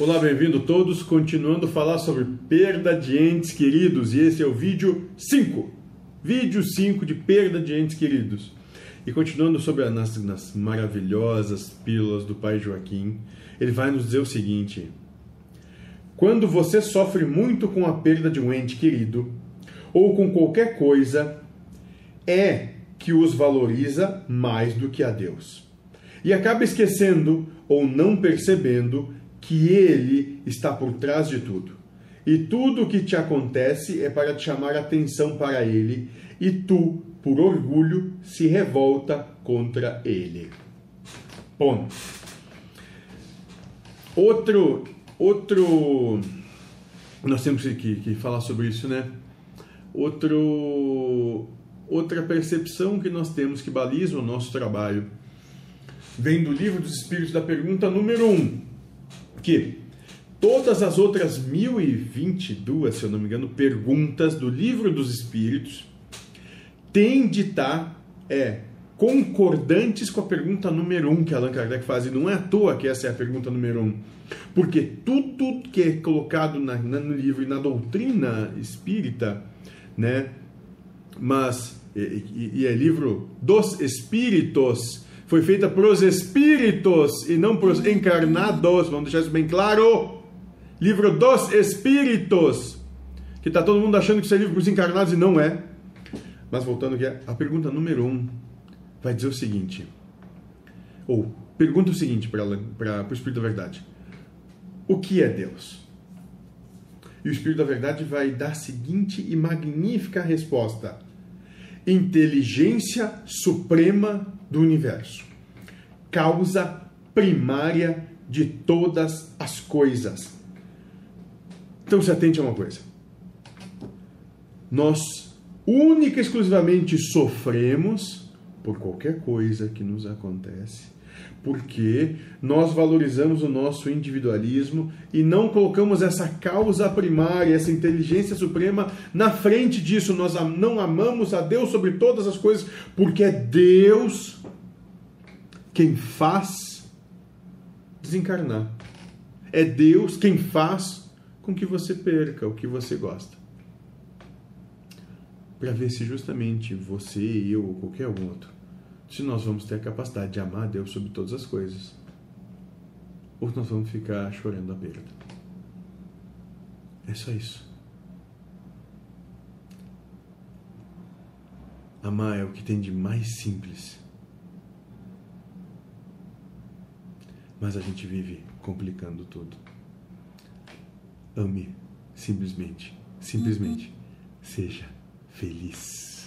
Olá, bem-vindo todos. Continuando a falar sobre perda de entes queridos, e esse é o vídeo 5. Vídeo 5 de perda de entes queridos. E continuando sobre as nas, nas maravilhosas pílulas do Pai Joaquim, ele vai nos dizer o seguinte: Quando você sofre muito com a perda de um ente querido, ou com qualquer coisa, é que os valoriza mais do que a Deus. E acaba esquecendo ou não percebendo que Ele está por trás de tudo. E tudo o que te acontece é para te chamar atenção para Ele, e tu, por orgulho, se revolta contra Ele. Ponto. Outro, outro, nós temos que, que falar sobre isso, né? Outro, outra percepção que nós temos que baliza o nosso trabalho vem do livro dos Espíritos da pergunta número 1. Um que todas as outras 1022, se eu não me engano, perguntas do livro dos Espíritos têm de estar é, concordantes com a pergunta número 1 um que Allan Kardec faz. E não é à toa que essa é a pergunta número 1. Um, porque tudo que é colocado na, no livro e na doutrina espírita, né, mas, e, e é livro dos Espíritos, foi feita para os espíritos e não para os encarnados. Vamos deixar isso bem claro. Livro dos espíritos. Que está todo mundo achando que isso é livro para os encarnados e não é. Mas voltando aqui, a pergunta número um vai dizer o seguinte. Ou, pergunta o seguinte para o Espírito da Verdade. O que é Deus? E o Espírito da Verdade vai dar a seguinte e magnífica resposta inteligência suprema do universo, causa primária de todas as coisas. Então se atente a uma coisa. Nós única e exclusivamente sofremos por qualquer coisa que nos acontece porque nós valorizamos o nosso individualismo e não colocamos essa causa primária, essa inteligência suprema na frente disso. Nós não amamos a Deus sobre todas as coisas, porque é Deus quem faz desencarnar. É Deus quem faz com que você perca o que você gosta. Para ver se justamente você, eu ou qualquer outro se nós vamos ter a capacidade de amar a Deus sobre todas as coisas, ou nós vamos ficar chorando a perda. É só isso. Amar é o que tem de mais simples. Mas a gente vive complicando tudo. Ame simplesmente, simplesmente seja feliz.